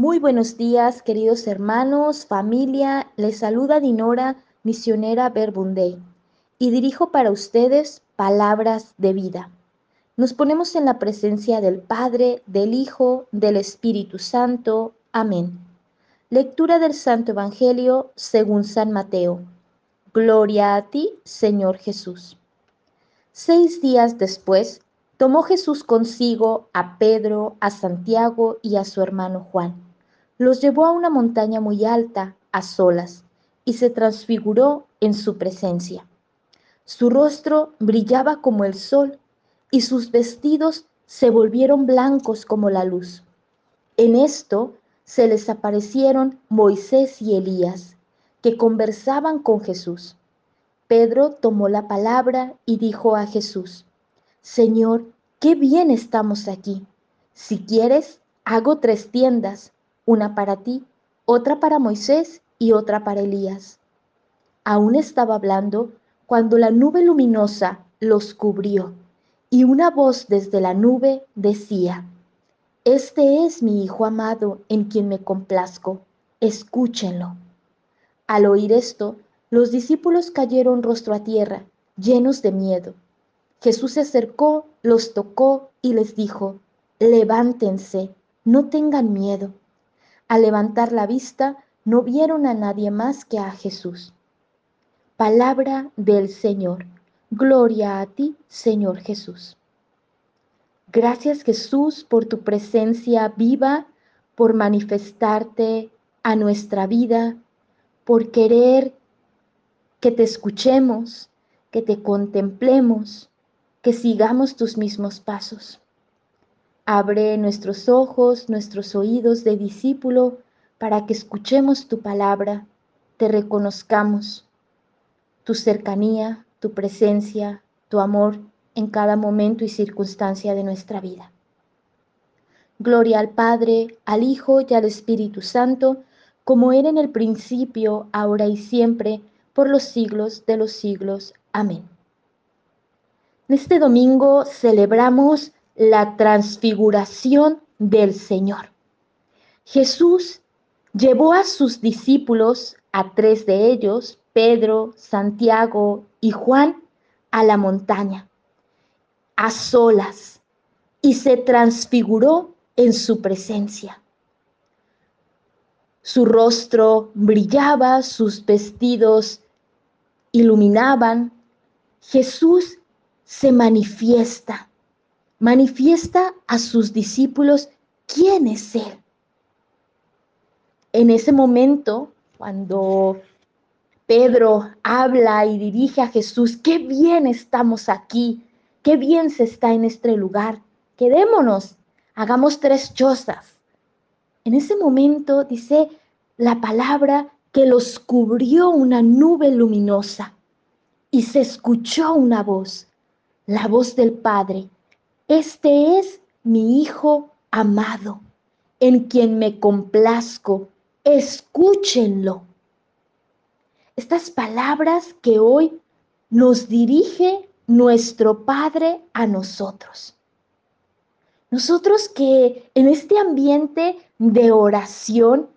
Muy buenos días, queridos hermanos, familia. Les saluda Dinora, misionera Verbunday, y dirijo para ustedes palabras de vida. Nos ponemos en la presencia del Padre, del Hijo, del Espíritu Santo. Amén. Lectura del Santo Evangelio según San Mateo. Gloria a ti, Señor Jesús. Seis días después, tomó Jesús consigo a Pedro, a Santiago y a su hermano Juan. Los llevó a una montaña muy alta, a solas, y se transfiguró en su presencia. Su rostro brillaba como el sol y sus vestidos se volvieron blancos como la luz. En esto se les aparecieron Moisés y Elías, que conversaban con Jesús. Pedro tomó la palabra y dijo a Jesús, Señor, qué bien estamos aquí. Si quieres, hago tres tiendas, una para ti, otra para Moisés y otra para Elías. Aún estaba hablando cuando la nube luminosa los cubrió y una voz desde la nube decía, Este es mi Hijo amado en quien me complazco, escúchenlo. Al oír esto, los discípulos cayeron rostro a tierra, llenos de miedo. Jesús se acercó, los tocó y les dijo, levántense, no tengan miedo. Al levantar la vista, no vieron a nadie más que a Jesús. Palabra del Señor. Gloria a ti, Señor Jesús. Gracias Jesús por tu presencia viva, por manifestarte a nuestra vida, por querer que te escuchemos, que te contemplemos, que sigamos tus mismos pasos. Abre nuestros ojos, nuestros oídos de discípulo para que escuchemos tu palabra, te reconozcamos, tu cercanía, tu presencia, tu amor en cada momento y circunstancia de nuestra vida. Gloria al Padre, al Hijo y al Espíritu Santo, como era en el principio, ahora y siempre, por los siglos de los siglos. Amén. En este domingo celebramos la transfiguración del Señor. Jesús llevó a sus discípulos, a tres de ellos, Pedro, Santiago y Juan, a la montaña, a solas, y se transfiguró en su presencia. Su rostro brillaba, sus vestidos iluminaban. Jesús se manifiesta, manifiesta a sus discípulos quién es Él. En ese momento, cuando Pedro habla y dirige a Jesús, qué bien estamos aquí, qué bien se está en este lugar, quedémonos, hagamos tres chozas. En ese momento dice la palabra que los cubrió una nube luminosa y se escuchó una voz, la voz del Padre. Este es mi Hijo amado, en quien me complazco. Escúchenlo. Estas palabras que hoy nos dirige nuestro Padre a nosotros. Nosotros que en este ambiente de oración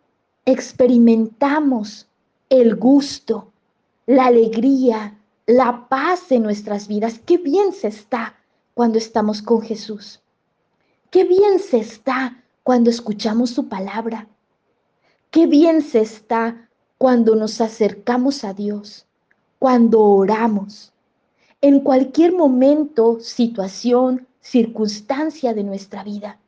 experimentamos el gusto, la alegría, la paz en nuestras vidas. Qué bien se está cuando estamos con Jesús. Qué bien se está cuando escuchamos su palabra. Qué bien se está cuando nos acercamos a Dios, cuando oramos. En cualquier momento, situación, circunstancia de nuestra vida.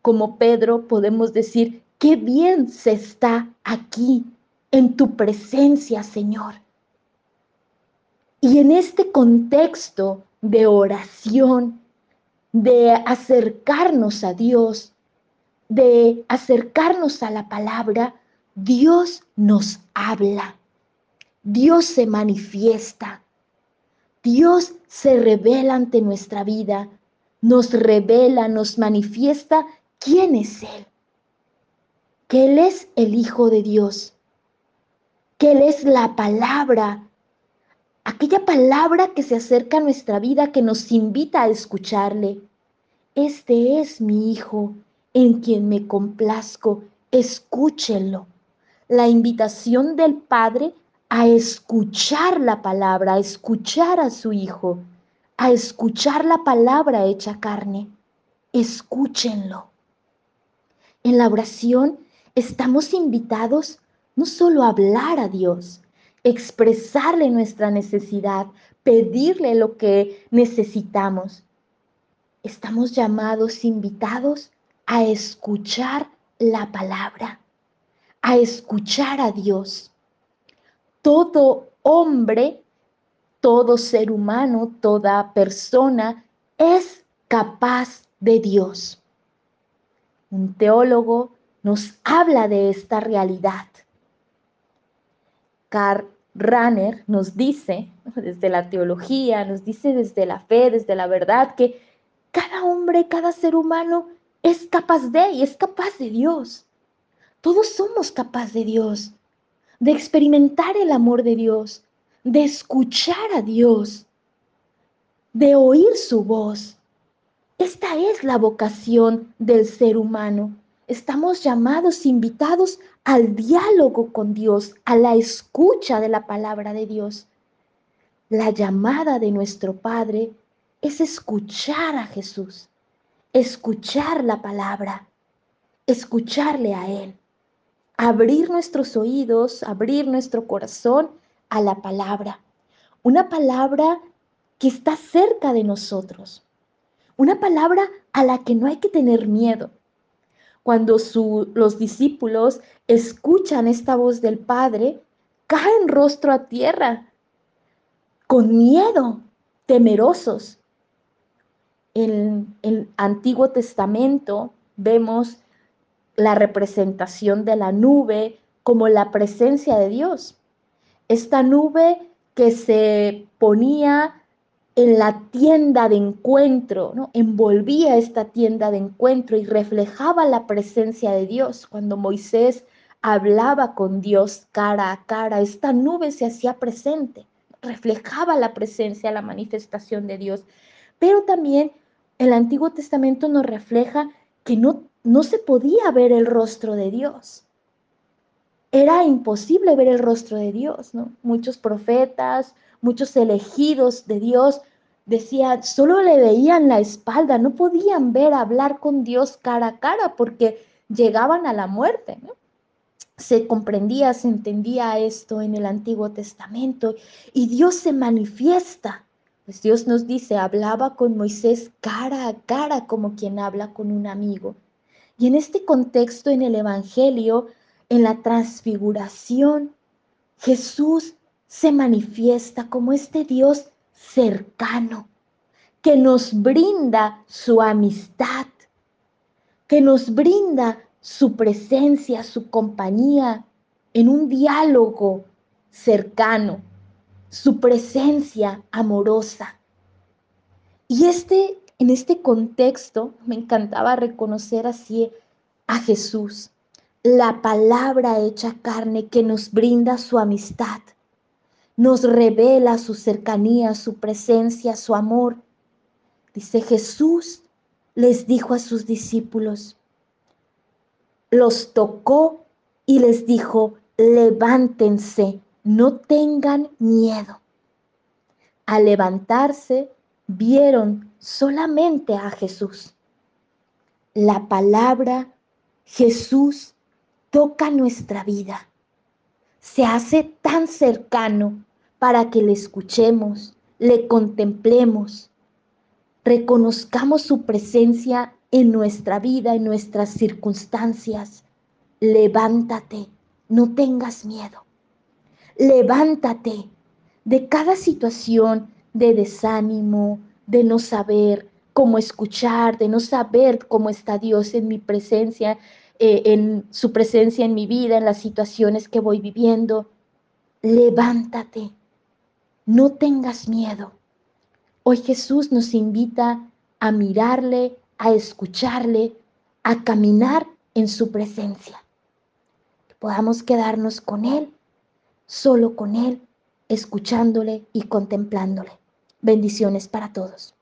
Como Pedro podemos decir, qué bien se está aquí en tu presencia, Señor. Y en este contexto de oración, de acercarnos a Dios, de acercarnos a la palabra, Dios nos habla, Dios se manifiesta, Dios se revela ante nuestra vida, nos revela, nos manifiesta quién es Él, que Él es el Hijo de Dios, que Él es la palabra, aquella palabra que se acerca a nuestra vida, que nos invita a escucharle. Este es mi Hijo, en quien me complazco, escúchenlo. La invitación del Padre a escuchar la palabra, a escuchar a su Hijo, a escuchar la palabra hecha carne. Escúchenlo. En la oración estamos invitados no solo a hablar a Dios, expresarle nuestra necesidad, pedirle lo que necesitamos. Estamos llamados, invitados a escuchar la palabra, a escuchar a Dios. Todo hombre, todo ser humano, toda persona es capaz de Dios. Un teólogo nos habla de esta realidad. Karl Rahner nos dice, desde la teología, nos dice desde la fe, desde la verdad, que cada hombre, cada ser humano es capaz de y es capaz de Dios. Todos somos capaces de Dios, de experimentar el amor de Dios, de escuchar a Dios, de oír su voz. Esta es la vocación del ser humano. Estamos llamados, invitados al diálogo con Dios, a la escucha de la palabra de Dios. La llamada de nuestro Padre es escuchar a Jesús, escuchar la palabra, escucharle a Él, abrir nuestros oídos, abrir nuestro corazón a la palabra. Una palabra que está cerca de nosotros. Una palabra a la que no hay que tener miedo cuando los discípulos escuchan esta voz del Padre, caen rostro a tierra, con miedo, temerosos. En el Antiguo Testamento vemos la representación de la nube como la presencia de Dios. Esta nube que se ponía en la tienda de encuentro, ¿no? envolvía esta tienda de encuentro y reflejaba la presencia de Dios. Cuando Moisés hablaba con Dios cara a cara, esta nube se hacía presente, reflejaba la presencia, la manifestación de Dios. Pero también el Antiguo Testamento nos refleja que no, no se podía ver el rostro de Dios. Era imposible ver el rostro de Dios, ¿no? Muchos profetas, muchos elegidos de Dios decían, solo le veían la espalda, no podían ver, hablar con Dios cara a cara porque llegaban a la muerte. Se comprendía, se entendía esto en el Antiguo Testamento y Dios se manifiesta. Pues Dios nos dice, hablaba con Moisés cara a cara como quien habla con un amigo. Y en este contexto, en el Evangelio, en la transfiguración, Jesús se manifiesta como este Dios cercano, que nos brinda su amistad, que nos brinda su presencia, su compañía en un diálogo cercano, su presencia amorosa. Y este, en este contexto, me encantaba reconocer así a Jesús, la palabra hecha carne que nos brinda su amistad, nos revela su cercanía, su presencia, su amor. Dice Jesús les dijo a sus discípulos, los tocó y les dijo, levántense, no tengan miedo. Al levantarse, vieron solamente a Jesús. La palabra Jesús toca nuestra vida se hace tan cercano para que le escuchemos, le contemplemos, reconozcamos su presencia en nuestra vida, en nuestras circunstancias. Levántate, no tengas miedo. Levántate de cada situación de desánimo, de no saber cómo escuchar, de no saber cómo está Dios en mi presencia, eh, en su presencia en mi vida, en las situaciones que voy viviendo. Levántate, no tengas miedo. Hoy Jesús nos invita a mirarle, a escucharle, a caminar en su presencia. Que podamos quedarnos con Él, solo con Él, escuchándole y contemplándole. Bendiciones para todos.